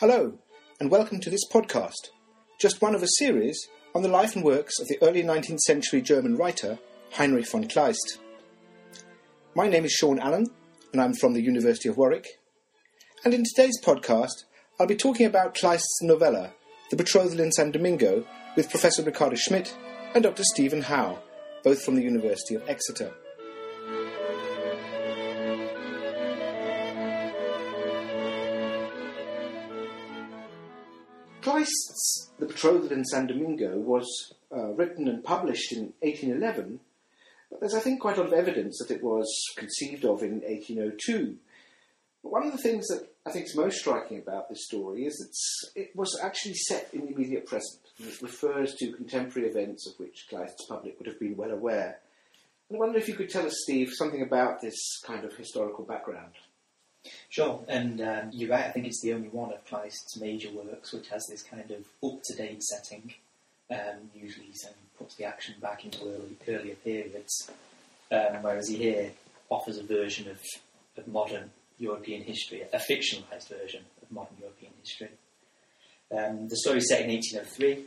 Hello, and welcome to this podcast, just one of a series on the life and works of the early 19th century German writer Heinrich von Kleist. My name is Seán Allan, and I'm from the University of Warwick. And in today's podcast, I'll be talking about Kleist's novella, The Betrothal in San Domingo, with Professor Ricarda Schmidt and Dr. Steven Howe, both from the University of Exeter. Kleist's The Betrothal in San Domingo was uh, written and published in 1811, but there's, I think, quite a lot of evidence that it was conceived of in 1802. But one of the things that I think is most striking about this story is that it was actually set in the immediate present. Refers to contemporary events of which Kleist's public would have been well aware. And I wonder if you could tell us, Steve, something about this kind of historical background. Sure, and um, you're right. I think it's the only one of Kleist's major works which has this kind of up-to-date setting. Um, usually, he puts the action back into early, earlier periods, um, whereas he here offers a version of, of modern European history, a fictionalised version of modern European history. Um, the story is set in 1803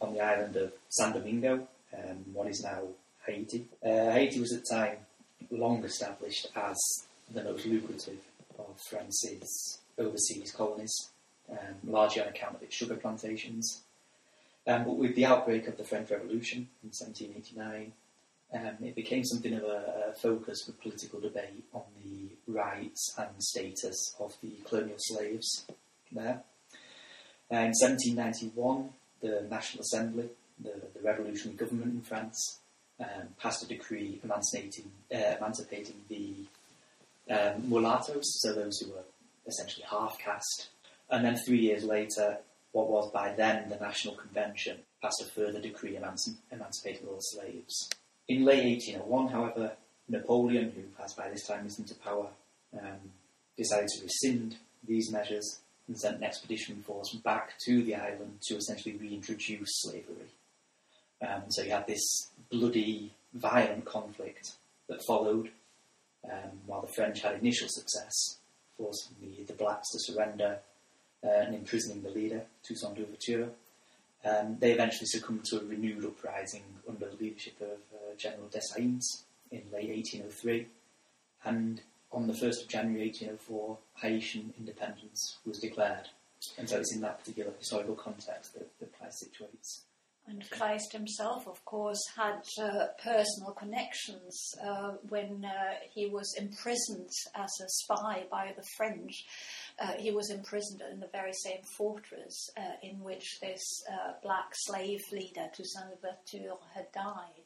on the island of San Domingo, um, what is now Haiti. Uh, Haiti was at the time long established as the most lucrative of France's overseas colonies, um, largely on account of its sugar plantations. Um, but with the outbreak of the French Revolution in 1789, um, it became something of a, a, focus for political debate on the rights and status of the colonial slaves there. Uh, in 1791, the National Assembly, the, the revolutionary government in France, um, passed a decree emancipating, uh, emancipating the um, mulattoes, so those who were essentially half caste. And then three years later, what was by then the National Convention passed a further decree emanci- emancipating all slaves. In late 1801, however, Napoleon, who has by this time risen to power, um, decided to rescind these measures and sent an expeditionary force back to the island to essentially reintroduce slavery. Um, so you had this bloody, violent conflict that followed, um, while the French had initial success, forcing the, the blacks to surrender uh, and imprisoning the leader, Toussaint Louverture. Um, they eventually succumbed to a renewed uprising under the leadership of uh, General Dessalines in late 1803, and on the 1st of January 1804, Haitian independence was declared. And so it's in that particular historical context that, that Kleist situates. And Kleist himself, of course, had uh, personal connections uh, when uh, he was imprisoned as a spy by the French. Uh, he was imprisoned in the very same fortress uh, in which this uh, black slave leader, Toussaint Louverture, had died.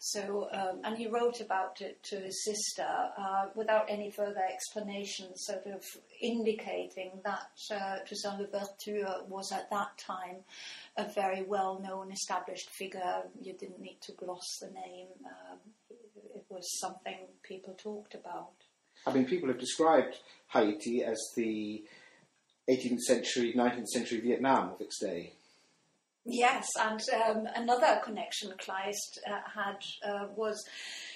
So, um, and he wrote about it to his sister uh, without any further explanation, sort of indicating that uh, Toussaint Louverture was at that time a very well known, established figure. You didn't need to gloss the name, um, it was something people talked about. I mean, people have described Haiti as the 18th century, 19th century Vietnam of its day. Yes, and um, another connection Kleist uh, had uh, was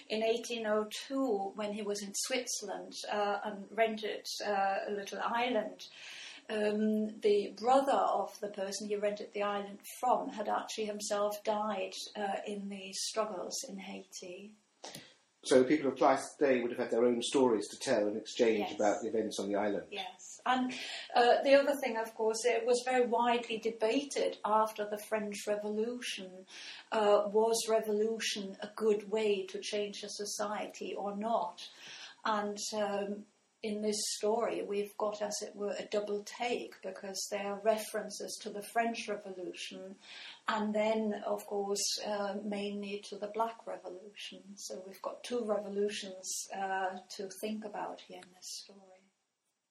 in 1802 when he was in Switzerland uh, and rented uh, a little island. Um, the brother of the person he rented the island from had actually himself died uh, in the struggles in Haiti. So people of Kleist today would have had their own stories to tell and exchange Yes. about the events on the island. Yes, and uh, the other thing, of course, it was very widely debated after the French Revolution. Uh, was revolution a good way to change a society or not? And um, in this story, we've got, as it were, a double take because there are references to the French Revolution and then, of course, uh, mainly to the Black Revolution. So we've got two revolutions uh, to think about here in this story.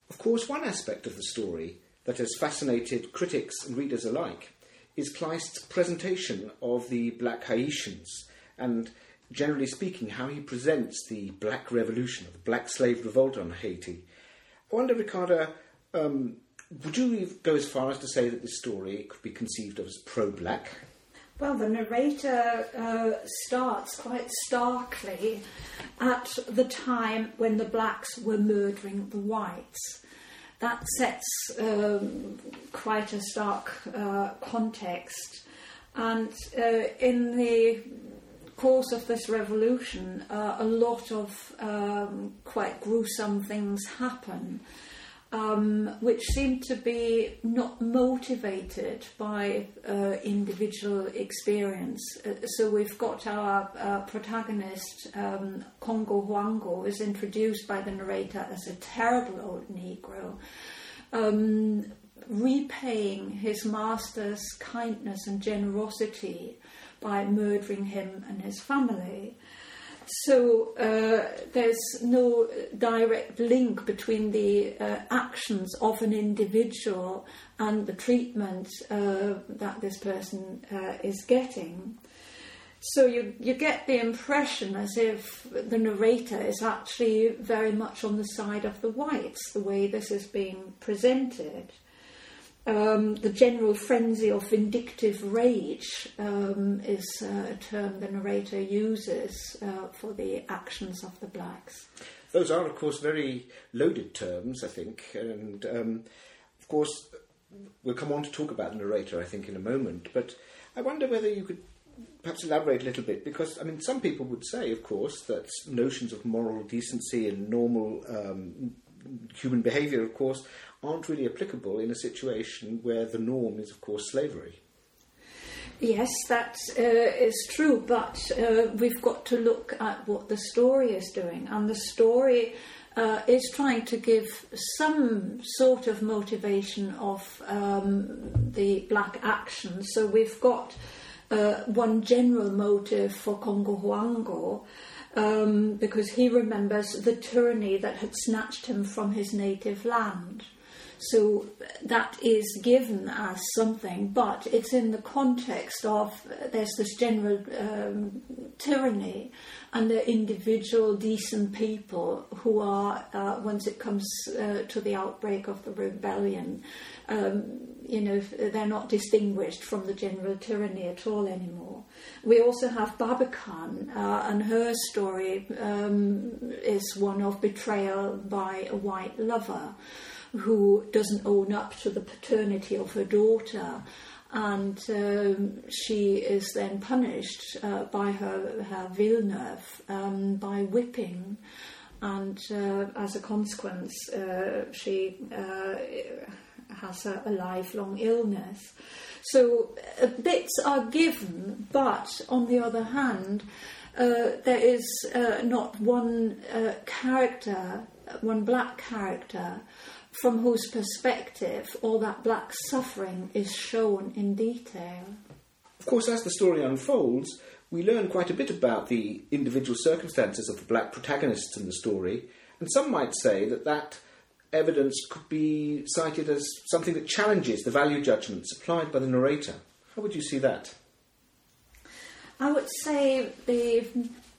Of course, one aspect of the story that has fascinated critics and readers alike is Kleist's presentation of the Black Haitians and, generally speaking, how he presents the Black Revolution, the Black Slave Revolt on Haiti. I wonder, Ricarda, um, would you go as far as to say that this story could be conceived of as pro-black? Well, the narrator uh, starts quite starkly at the time when the blacks were murdering the whites. That sets um, quite a stark uh, context. And uh, in the course of this revolution, uh, a lot of um, quite gruesome things happen um, which seem to be not motivated by uh, individual experience. Uh, so we've got our uh, protagonist, um, Congo Hoango, is introduced by the narrator as a terrible old Negro. Um, repaying his master's kindness and generosity by murdering him and his family. So uh, there's no direct link between the uh, actions of an individual and the treatment uh, that this person uh, is getting. So you, you get the impression as if the narrator is actually very much on the side of the whites, the way this is being presented um, the general frenzy of vindictive rage um, is uh, a term the narrator uses uh, for the actions of the blacks. Those are, of course, very loaded terms, I think, and um, of course, we'll come on to talk about the narrator, I think, in a moment. But I wonder whether you could perhaps elaborate a little bit, because I mean, some people would say, of course, that notions of moral decency and normal um, human behaviour, of course, aren't really applicable in a situation where the norm is, of course, slavery. Yes, that uh, is true, but uh, we've got to look at what the story is doing, and the story uh, is trying to give some sort of motivation of um, the black action. So we've got uh, one general motive for Congo Hoango. Um, because he remembers the tyranny that had snatched him from his native land. So that is given as something, but it's in the context of there's this general um, tyranny and the individual decent people who are, uh, once it comes uh, to the outbreak of the rebellion, um, you know, they're not distinguished from the general tyranny at all anymore. We also have Baba uh, and her story um, is one of betrayal by a white lover who doesn't own up to the paternity of her daughter. And um, she is then punished uh, by her, her Villeneuve um, by whipping. And uh, as a consequence, uh, she uh, has a, a, lifelong illness. So uh, bits are given, but on the other hand, uh, there is not one character, one black character, from whose perspective all that black suffering is shown in detail. Of course, as the story unfolds, we learn quite a bit about the individual circumstances of the black protagonists in the story, and some might say that that evidence could be cited as something that challenges the value judgments applied by the narrator. How would you see that? I would say the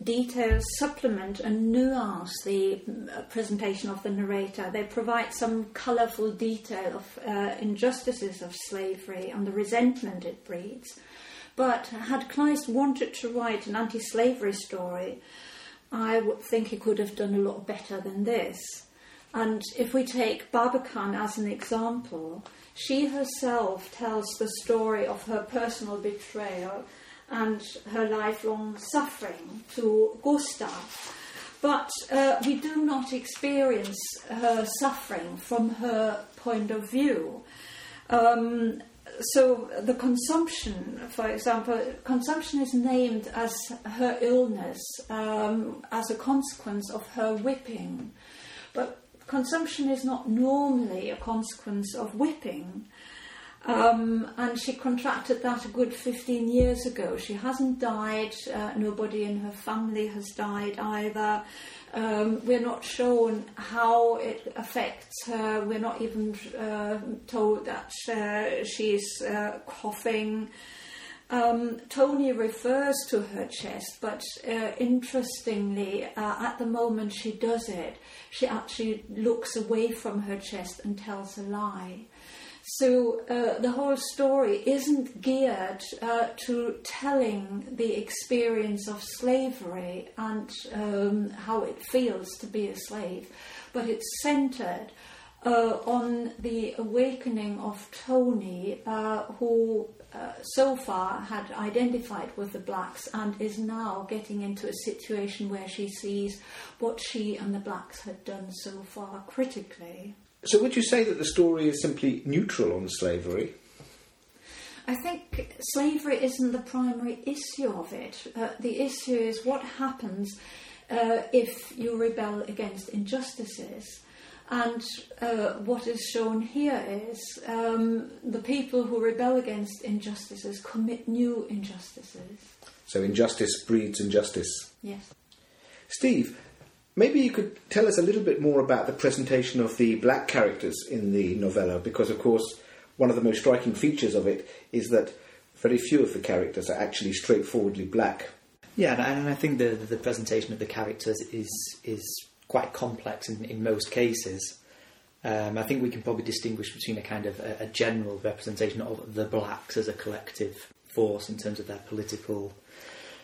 details supplement and nuance the uh, presentation of the narrator. They provide some colourful detail of uh, injustices of slavery and the resentment it breeds. But had Kleist wanted to write an anti slavery story, I would think he could have done a lot better than this. And if we take Babekan as an example, she herself tells the story of her personal betrayal and her lifelong suffering to Gustav. But uh, we do not experience her suffering from her point of view. Um, so the consumption, for example, consumption is named as her illness um, as a consequence of her whipping. But consumption is not normally a consequence of whipping. Um, and she contracted that a good 15 years ago. She hasn't died, uh, nobody in her family has died either. Um, we're not shown how it affects her, we're not even uh, told that uh, she's uh, coughing. Um, Tony refers to her chest, but uh, interestingly, uh, at the moment she does it, she actually looks away from her chest and tells a lie. So uh, the whole story isn't geared uh, to telling the experience of slavery and um, how it feels to be a slave, but it's centered uh, on the awakening of Tony, uh, who uh, so far had identified with the blacks and is now getting into a situation where she sees what she and the blacks had done so far critically. So, would you say that the story is simply neutral on slavery? I think slavery isn't the primary issue of it. Uh, the issue is what happens uh, if you rebel against injustices. And uh, what is shown here is um, the people who rebel against injustices commit new injustices. So, injustice breeds injustice. Yes. Steve, maybe you could tell us a little bit more about the presentation of the black characters in the novella, because, of course, one of the most striking features of it is that very few of the characters are actually straightforwardly black. Yeah, and I think the the presentation of the characters is is quite complex in, in most cases. Um, I think we can probably distinguish between a kind of a, a, general representation of the blacks as a collective force in terms of their political,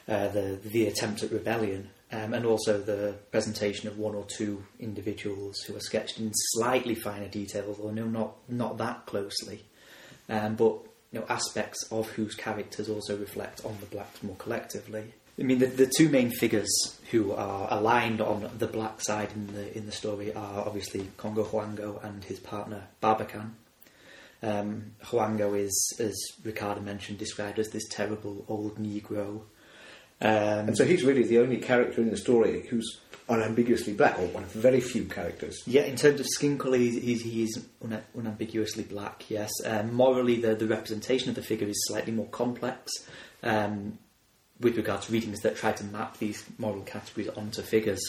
uh, the the attempt at rebellion, um, and also the presentation of one or two individuals who are sketched in slightly finer detail, although no, not not that closely, um, but you know aspects of whose characters also reflect on the blacks more collectively. I mean, the, the two main figures who are aligned on the black side in the in the story are obviously Congo Hoango and his partner Babekan. Um, Hoango is, as Ricarda mentioned, described as this terrible old Negro. Um, and so he's really the only character in the story who's unambiguously black, or one of very few characters. Yeah, in terms of skin colour, he's, he's un- unambiguously black, yes. Um, morally, the, the representation of the figure is slightly more complex. Um, with regard to readings that try to map these moral categories onto figures.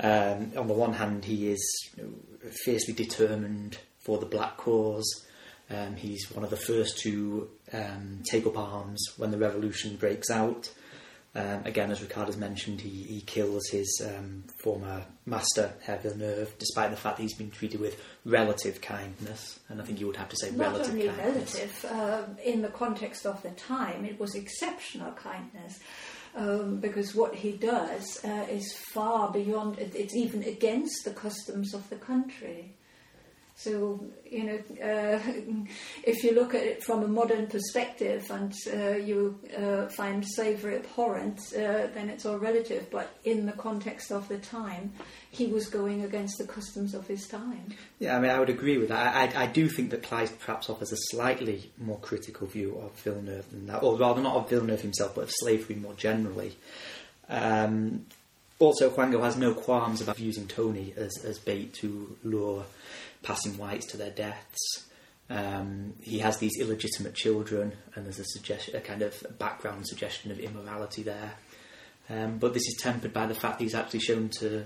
Um, on the one hand, he is you know, fiercely determined for the black cause. Um, he's one of the first to um, take up arms when the revolution breaks out. Um, again, as Ricarda has mentioned, he, he kills his um, former master, Herr Villeneuve, despite the fact that he's been treated with relative kindness. And I think you would have to say Not relative only kindness. relative, um, in the context of the time, it was exceptional kindness. Um, because what he does uh, is far beyond, it's even against the customs of the country. So, you know, uh, if you look at it from a modern perspective and uh, you uh, find slavery abhorrent, uh, then it's all relative. But in the context of the time, he was going against the customs of his time. Yeah, I mean, I would agree with that. I, I, I do think that Kleist perhaps offers a slightly more critical view of Villeneuve than that, or rather not of Villeneuve himself, but of slavery more generally. Um, also, Hoango has no qualms about using Tony as, as bait to lure passing whites to their deaths. Um, he has these illegitimate children, and there's a, suggest- a kind of background suggestion of immorality there. Um, but this is tempered by the fact that he's actually shown to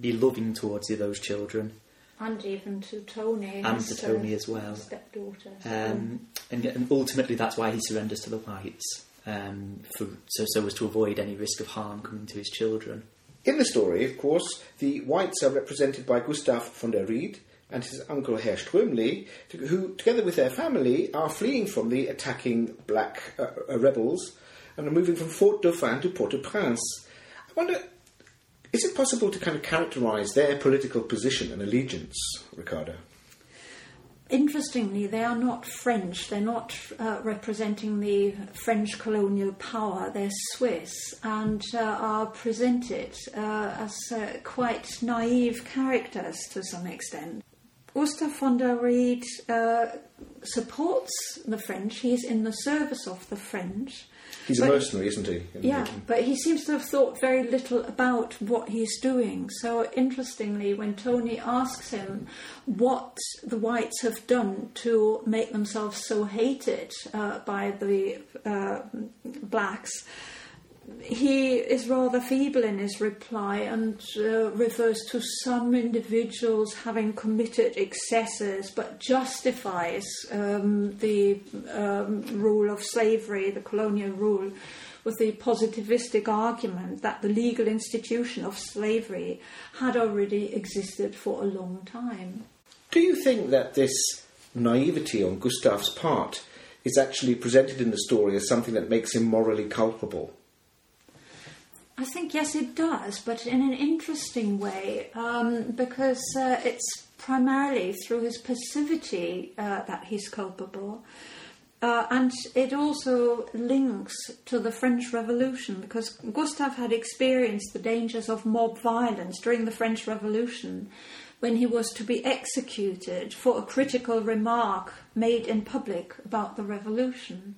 be loving towards those children. And even to Tony. And to Tony uh, as well. Stepdaughter. Um, and, and ultimately, that's why he surrenders to the whites, um, for, so, so as to avoid any risk of harm coming to his children. In the story, of course, the whites are represented by Gustav von der Ried and his uncle Herr Strömli, who, together with their family, are fleeing from the attacking black uh, uh, rebels and are moving from Fort Dauphin to Port-au-Prince. I wonder, is it possible to kind of characterise their political position and allegiance, Ricarda? Interestingly, they are not French. They're not uh, representing the French colonial power. They're Swiss and uh, are presented uh, as uh, quite naive characters to some extent. Gustav von der Ried uh, supports the French. He's in the service of the French. He's a mercenary, isn't he? Yeah, but he seems to have thought very little about what he's doing. So, interestingly, when Tony asks him what the whites have done to make themselves so hated uh, by the uh, blacks, he is rather feeble in his reply and uh, refers to some individuals having committed excesses but justifies um, the um, rule of slavery, the colonial rule, with the positivistic argument that the legal institution of slavery had already existed for a long time. Do you think that this naivety on Gustav's part is actually presented in the story as something that makes him morally culpable. I think yes, it does, but in an interesting way, um, because uh, it's primarily through his passivity uh, that he's culpable. Uh, and it also links to the French Revolution because Gustave had experienced the dangers of mob violence during the French Revolution when he was to be executed for a critical remark made in public about the revolution.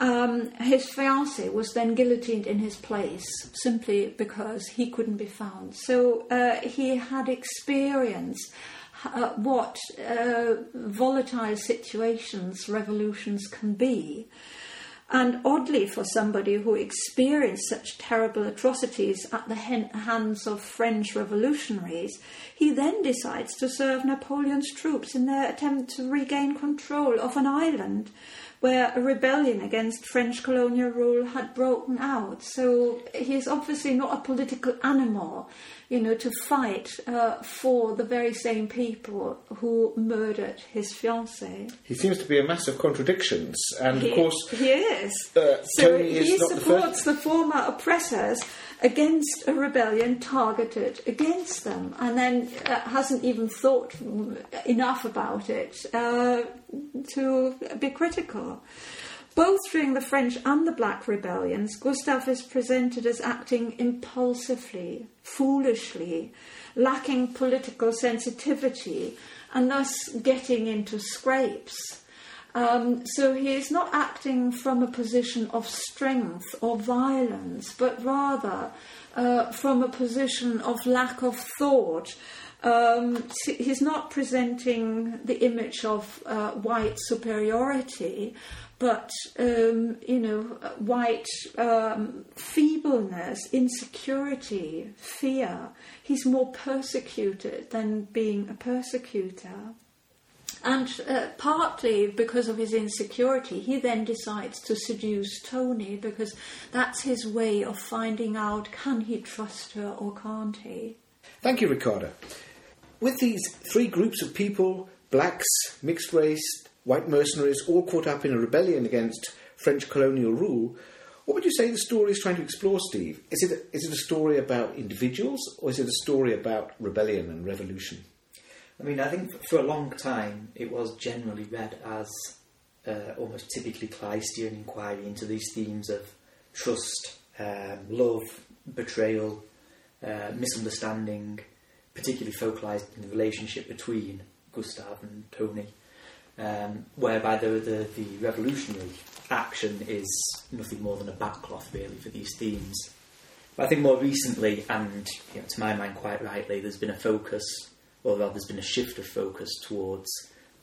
Um, his fiancée was then guillotined in his place simply because he couldn't be found. So uh, he had experienced uh, what uh, volatile situations revolutions can be. And oddly, for somebody who experienced such terrible atrocities at the hands of French revolutionaries, he then decides to serve Napoleon's troops in their attempt to regain control of an island where a rebellion against French colonial rule had broken out. So he is obviously not a political animal you know, to fight uh, for the very same people who murdered his fiancée. He seems to be a mass of contradictions, and he, of course, he is. Uh, so he supports the, the, former oppressors against a rebellion targeted against them, and then uh, hasn't even thought enough about it uh, to be critical. Both during the French and the Black rebellions, Gustav is presented as acting impulsively, foolishly, lacking political sensitivity, and thus getting into scrapes. Um, so he is not acting from a position of strength or violence, but rather uh, from a position of lack of thought. Um, he's not presenting the image of uh, white superiority, but um, you know, white um, feebleness, insecurity, fear. He's more persecuted than being a persecutor. And uh, partly because of his insecurity, he then decides to seduce Tony because that's his way of finding out can he trust her or can't he. Thank you, Ricarda. With these three groups of people blacks, mixed race, white mercenaries all caught up in a rebellion against French colonial rule. What would you say the story is trying to explore, Steve? Is it, is it a story about individuals or is it a story about rebellion and revolution? I mean, I think for a long time it was generally read as uh, almost typically Kleistian inquiry into these themes of trust, um, love, betrayal, uh, misunderstanding, particularly focalised in the relationship between Gustav and Tony um, whereby the, the, the revolutionary action is nothing more than a backcloth, really, for these themes. But I think more recently, and you know, to my mind quite rightly, there's been a focus, or rather, there's been a shift of focus towards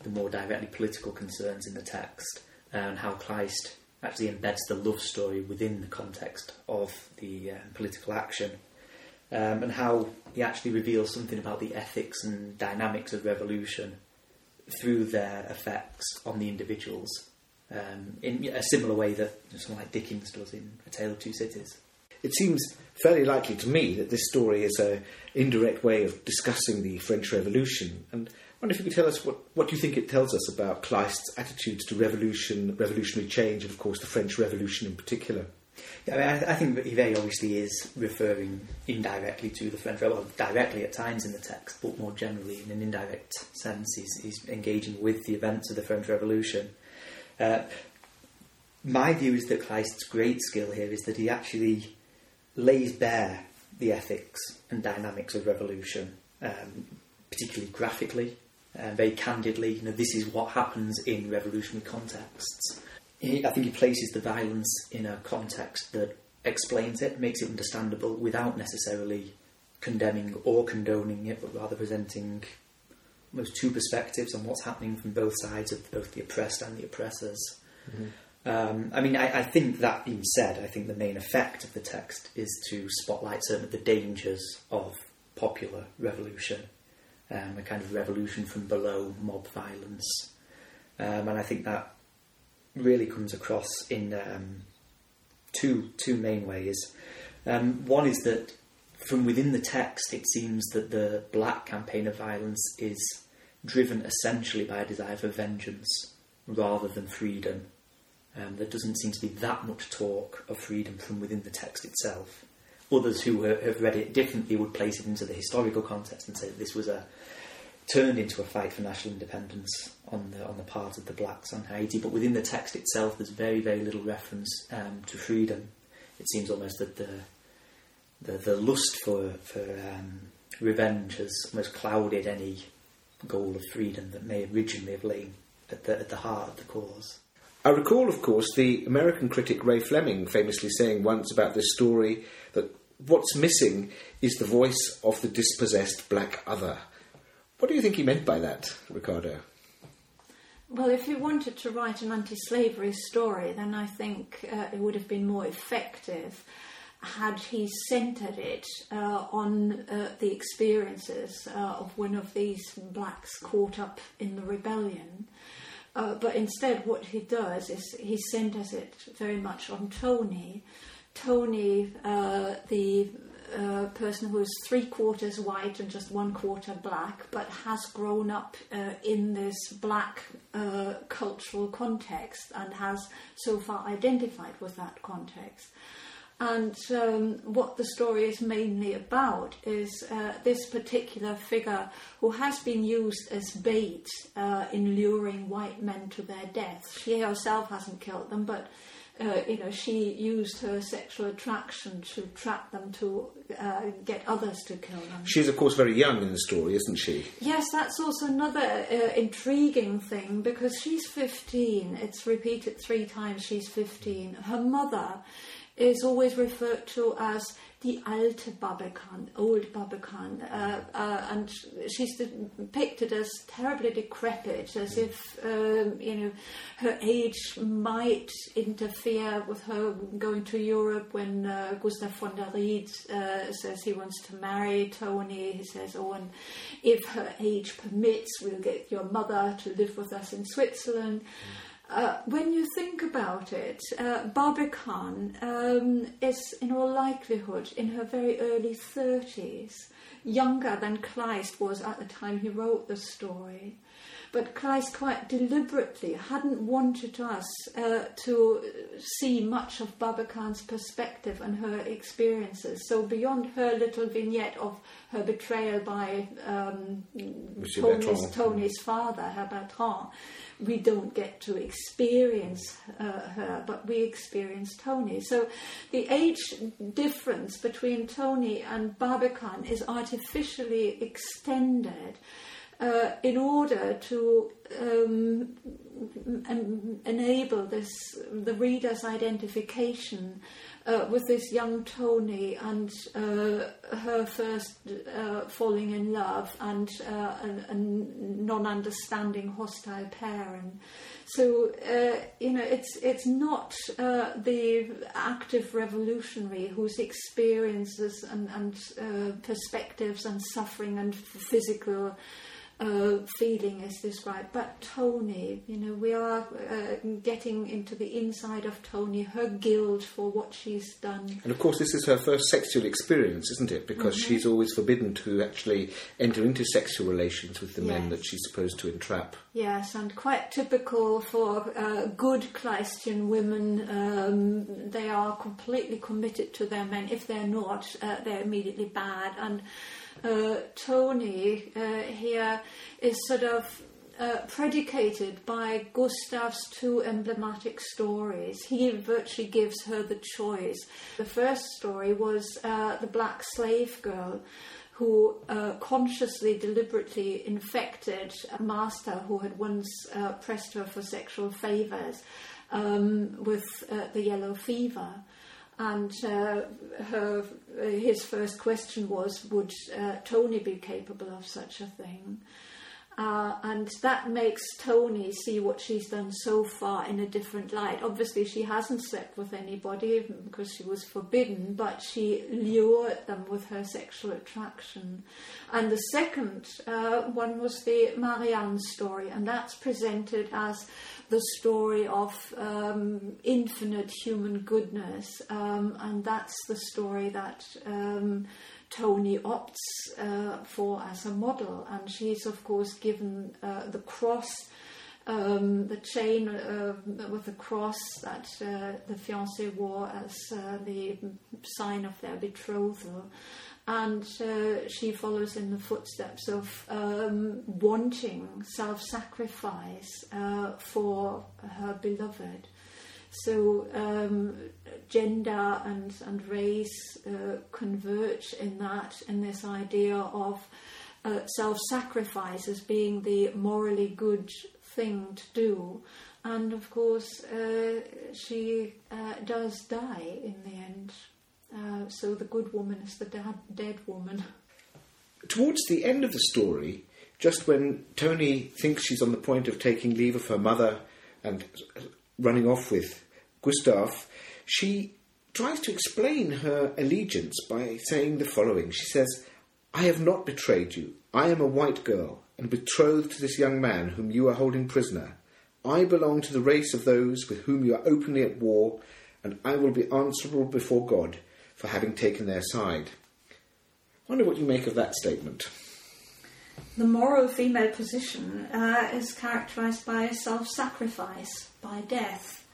the more directly political concerns in the text and how Kleist actually embeds the love story within the context of the um, political action. Um, and how he actually reveals something about the ethics and dynamics of revolution through their effects on the individuals um, in a similar way that someone like Dickens does in A Tale of Two Cities. It seems fairly likely to me that this story is an indirect way of discussing the French Revolution. And I wonder if you could tell us what, what you think it tells us about Kleist's attitudes to revolution, revolutionary change, and of course the French Revolution in particular. Yeah, I, mean, I, I think that he very obviously is referring indirectly to the French Revolution, well, directly at times in the text, but more generally in an indirect sense, he's, he's engaging with the events of the French Revolution. Uh, my view is that Kleist's great skill here is that he actually lays bare the ethics and dynamics of revolution, um, particularly graphically, and very candidly. You know, this is what happens in revolutionary contexts I think he places the violence in a context that explains it, makes it understandable without necessarily condemning or condoning it, but rather presenting almost two perspectives on what's happening from both sides of both the oppressed and the oppressors. Mm-hmm. Um, I mean, I, I, think that being said, I think the main effect of the text is to spotlight certain of the dangers of popular revolution, um, a kind of revolution from below, mob violence. Um, and I think that really comes across in um, two two main ways. Um, one is that from within the text, it seems that the black campaign of violence is driven essentially by a desire for vengeance rather than freedom. Um, there doesn't seem to be that much talk of freedom from within the text itself. Others who have read it differently would place it into the historical context and say that this was a turned into a fight for national independence on the on the part of the blacks on Haiti. But within the text itself, there's very very little reference um, to freedom. It seems almost that the the, the lust for for um, revenge has almost clouded any goal of freedom that may originally have lain at the at the heart of the cause. I recall, of course, the American critic Ray Fleming famously saying once about this story that what's missing is the voice of the dispossessed black other. What do you think he meant by that, Ricarda? Well, if he wanted to write an anti slavery story, then I think uh, it would have been more effective had he centered it uh, on uh, the experiences uh, of one of these blacks caught up in the rebellion. Uh, but instead, what he does is he centers it very much on Tony. Tony, uh, the uh, person who is three quarters white and just one quarter black, but has grown up uh, in this black uh, cultural context and has so far identified with that context. And um, what the story is mainly about is uh, this particular figure who has been used as bait uh, in luring white men to their death. She herself hasn't killed them, but uh, you know she used her sexual attraction to trap them to uh, get others to kill them. She's of course very young in the story, isn't she? Yes, that's also another uh, intriguing thing because she's 15. It's repeated three times. She's 15. Her mother is always referred to as the alte Babekan, old Babekan, uh, uh, and she's depicted as terribly decrepit, as if um, you know her age might interfere with her going to Europe. When uh, Gustav von der Ried uh, says he wants to marry Tony, he says, "Oh, and if her age permits, we'll get your mother to live with us in Switzerland." Mm. Uh, when you think about it, uh, Babekan um, is in all likelihood in her very early 30s, younger than Kleist was at the time he wrote the story. But Kleist quite deliberately hadn't wanted us uh, to see much of Babekan's perspective and her experiences. So beyond her little vignette of her betrayal by um, Tony's, Tony's father, her Bertrand, we don't get to experience uh, her, but we experience Tony. So the age difference between Tony and Babekan is artificially extended. Uh, in order to um, enable this the reader's identification uh, with this young Tony and uh, her first uh, falling in love and uh, a, a, non-understanding hostile parent. So uh, you know, it's it's not uh, the active revolutionary whose experiences and, and perspectives and suffering and physical uh, feeling is described. But Tony, you know, we are uh, getting into the inside of Tony, her guilt for what she's done. And of course, this is her first sexual experience, isn't it? Because mm-hmm. she's always forbidden to actually enter into sexual relations with the yes. men that she's supposed to entrap. Yes, and quite typical for uh, good Kleistian women. Um, they are completely committed to their men. If they're not, uh, they're immediately bad. And uh, Tony uh, here is sort of uh, predicated by Gustav's two emblematic stories. He virtually gives her the choice. The first story was uh, the black slave girl who uh, consciously, deliberately infected a master who had once uh, pressed her for sexual favours um, with uh, the yellow fever. And uh, her, his first question was, would uh, Tony be capable of such a thing? Uh, and that makes Tony see what she's done so far in a different light. Obviously, she hasn't slept with anybody because she was forbidden, but she lured them with her sexual attraction. And the second uh, one was the Marianne story, and that's presented as the story of um, infinite human goodness, um, and that's the story that um, Tony opts uh, for as a model, and she's of course given uh, the cross, um, the chain uh, with the cross that uh, the fiancé wore as uh, the sign of their betrothal. And uh, she follows in the footsteps of um, wanting self sacrifice for her beloved. So um, gender and, and race uh, converge in that, in this idea of uh, self sacrifice as being the morally good thing to do. And of course, uh, she uh, does die in the end. Uh, so the good woman is the dead woman. Towards the end of the story, just when Tony thinks she's on the point of taking leave of her mother and running off with Gustav, she tries to explain her allegiance by saying the following. She says, I have not betrayed you. I am a white girl and betrothed to this young man whom you are holding prisoner. I belong to the race of those with whom you are openly at war, and I will be answerable before God for having taken their side. I wonder what you make of that statement. The moral female position uh, is characterized by self sacrifice, by death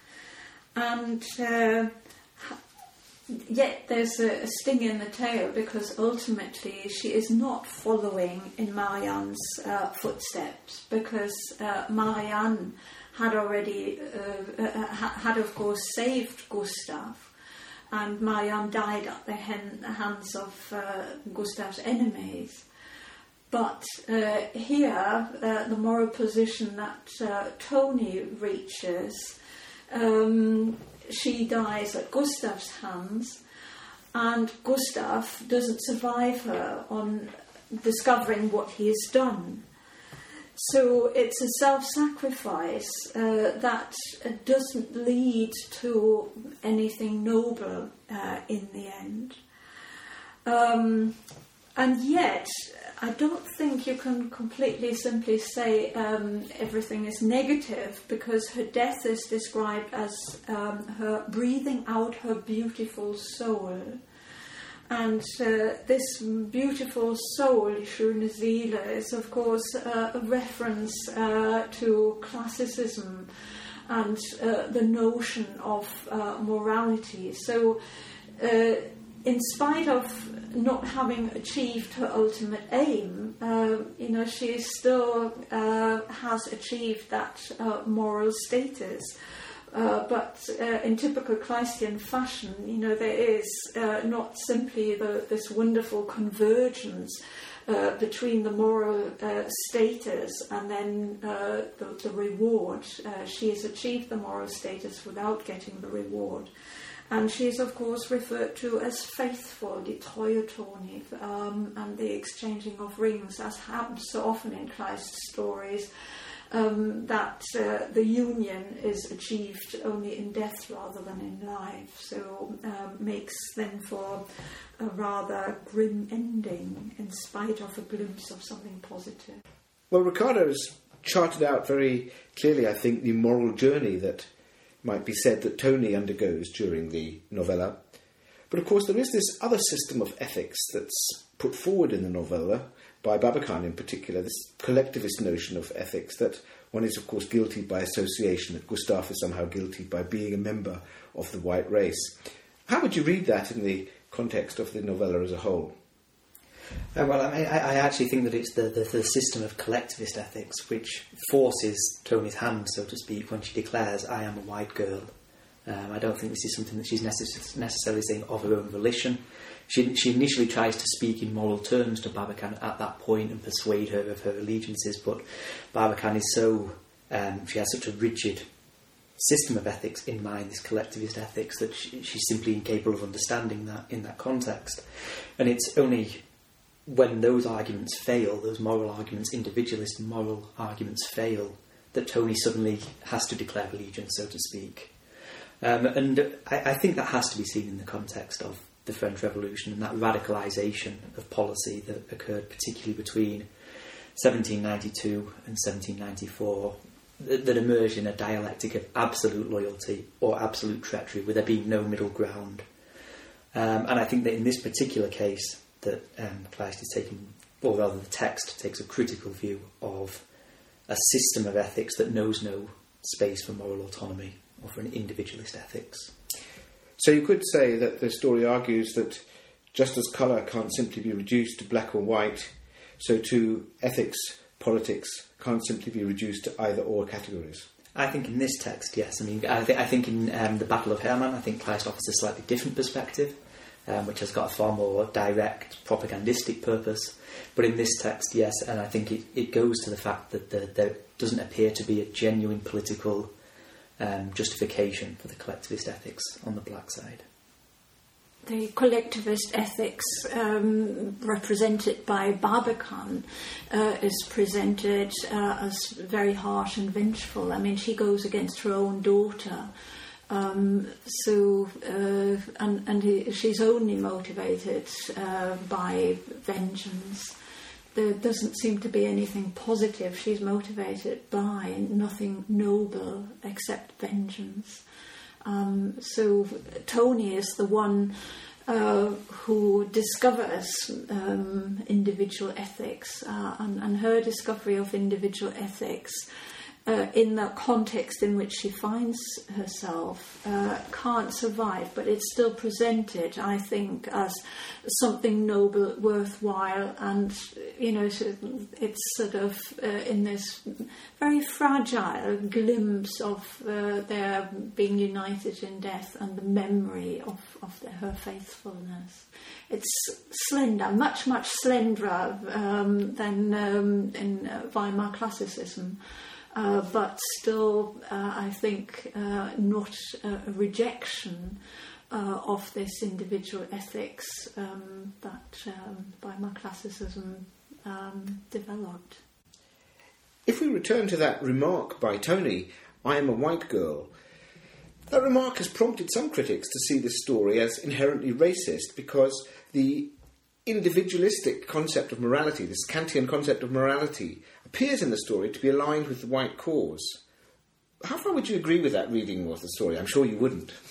and uh, yet there's a, a, sting in the tail because ultimately she is not following in Marianne's uh, footsteps because uh, Marianne had already uh, uh, had of course saved Gustav and Marianne died at the hands of uh, Gustav's enemies. But here, the moral position that Tony reaches um, she dies at Gustav's hands, and Gustav doesn't survive her on discovering what he has done. So it's a self sacrifice uh, that doesn't lead to anything noble uh, in the end. Um, and yet, I don't think you can completely simply say um, everything is negative because her death is described as um, her breathing out her beautiful soul. And uh, this beautiful soul, Schöne Seele, is of course uh, a reference uh, to classicism and uh, the notion of uh, morality. So, uh, in spite of not having achieved her ultimate aim, you know, she still has achieved that moral status. Uh, but uh, in typical Kleistian fashion, you know, there is uh, not simply the, this wonderful convergence between the moral status and then the, the, reward. she has achieved the moral status without getting the reward. And she is, of course, referred to as faithful, die treue um, and the exchanging of rings, as happens so often in Kleist's stories, um, that uh, the union is achieved only in death rather than in life. So um, makes then for a rather grim ending, in spite of a glimpse of something positive. Well, Ricarda has charted out very clearly, I think, the moral journey that might be said that Tony undergoes during the novella. But of course, there is this other system of ethics that's put forward in the novella by Babekan in particular, this collectivist notion of ethics that one is, of course, guilty by association, that Gustav is somehow guilty by being a member of the white race. How would you read that in the context of the novella as a whole? Uh, well, I, I, actually think that it's the, the, the, system of collectivist ethics which forces Tony's hand, so to speak, when she declares, I am a white girl. Um, I don't think this is something that she's necess- necessarily saying of her own volition. She, she initially tries to speak in moral terms to Babekan at that point and persuade her of her allegiances, but Babekan is so, um, she has such a rigid system of ethics in mind, this collectivist ethics, that she, she's simply incapable of understanding that in that context. And it's only when those arguments fail, those moral arguments, individualist moral arguments fail, that Tony suddenly has to declare allegiance, so to speak. Um, and I, I, think that has to be seen in the context of the French Revolution and that radicalisation of policy that occurred particularly between 1792 and 1794, that, that emerged in a dialectic of absolute loyalty or absolute treachery, with there being no middle ground. Um, and I think that in this particular case, that um, is taking, or rather the text takes a critical view of a system of ethics that knows no space for moral autonomy or for an individualist ethics. So you could say that the story argues that just as colour can't simply be reduced to black or white, so too ethics, politics can't simply be reduced to either or categories. I think in this text, yes. I mean, I, th- I think in um, the Battle of Hermann, I think Kleist offers a slightly different perspective, um, which has got a far more direct propagandistic purpose. But in this text, yes, and I think it, it goes to the fact that the, there doesn't appear to be a genuine political um, justification for the collectivist ethics on the black side. The collectivist ethics um, represented by Babekan uh, is presented uh, as very harsh and vengeful. I mean, she goes against her own daughter. Um, so, uh, and, and he, she's only motivated uh, by vengeance there doesn't seem to be anything positive she's motivated by, nothing noble except vengeance. Um, so Toni is the one uh, who discovers um, individual ethics, uh, and, and, her discovery of individual ethics uh, in the context in which she finds herself uh, can't survive, but it's still presented, I think, as something noble, worthwhile, and you know, it's sort of uh, in this very fragile glimpse of uh, their being united in death and the memory of, of their, her faithfulness. It's slender, much, much slenderer um, than um, in uh, Weimar classicism. Uh, but still, uh, I think, uh, not a rejection uh, of this individual ethics um, that um, Weimar classicism um, developed. If we return to that remark by Toni, I am a white girl, that remark has prompted some critics to see this story as inherently racist because the individualistic concept of morality, this Kantian concept of morality, appears in the story to be aligned with the white cause. How far would you agree with that reading of the story? I'm sure you wouldn't.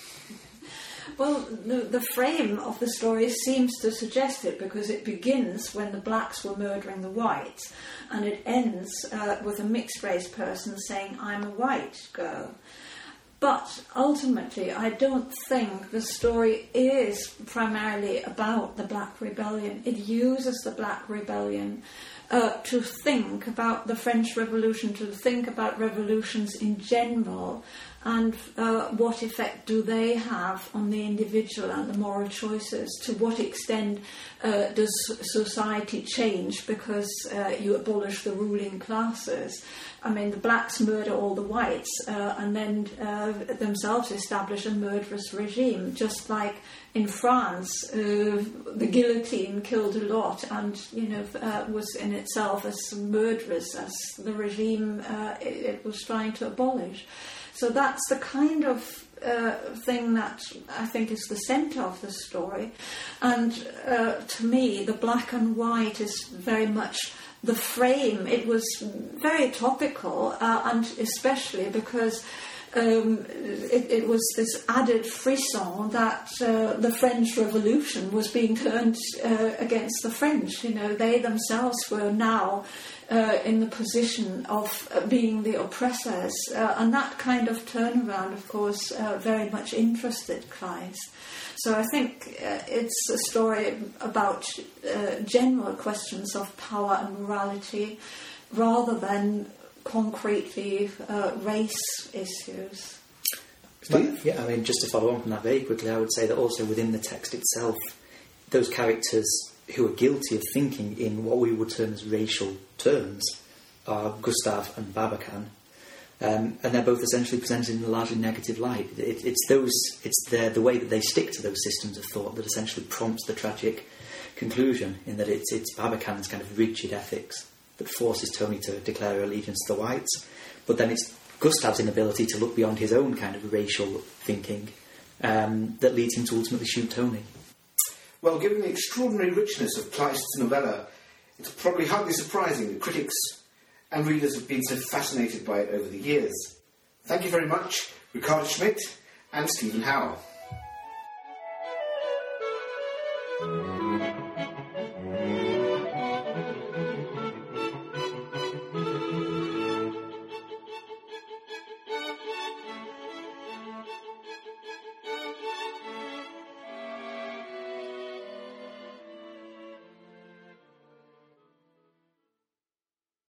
Well, the, the frame of the story seems to suggest it because it begins when the blacks were murdering the whites and it ends uh, with a mixed race person saying, I'm a white girl. But ultimately, I don't think the story is primarily about the Black Rebellion. It uses the Black Rebellion uh, to think about the French Revolution, to think about revolutions in general, and uh, what effect do they have on the individual and the moral choices? To what extent uh, does society change because uh, you abolish the ruling classes? I mean, the blacks murder all the whites uh, and then uh, themselves establish a murderous regime, just like in France, uh, the guillotine killed a lot and, you know, was in itself as murderous as the regime it, it was trying to abolish. So that's the kind of uh, thing that I think is the centre of the story. And uh, to me, the black and white is very much the frame. It was very topical, uh, and especially because. Um, it, it, was this added frisson that uh, the French Revolution was being turned uh, against the French. You know, they themselves were now uh, in the position of uh, being the oppressors. Uh, and that kind of turnaround, of course, uh, very much interested Kleist. So I think uh, it's a story about uh, general questions of power and morality rather than concretely race issues. Steve? yeah, I mean, just to follow on from that very quickly, I would say that also within the text itself, those characters who are guilty of thinking in what we would term as racial terms are Gustav and Babekan. Um, and they're both essentially presented in a largely negative light. It, it's those, it's the, the way that they stick to those systems of thought that essentially prompts the tragic conclusion. In that it's it's Babekan's kind of rigid ethics that forces Toni to declare allegiance to the whites, but then it's Gustav's inability to look beyond his own kind of racial thinking um, that leads him to ultimately shoot Toni. Well, given the extraordinary richness of Kleist's novella, it's probably hardly surprising that critics and readers have been so fascinated by it over the years. Thank you very much, Ricarda Schmidt and Steven Howe.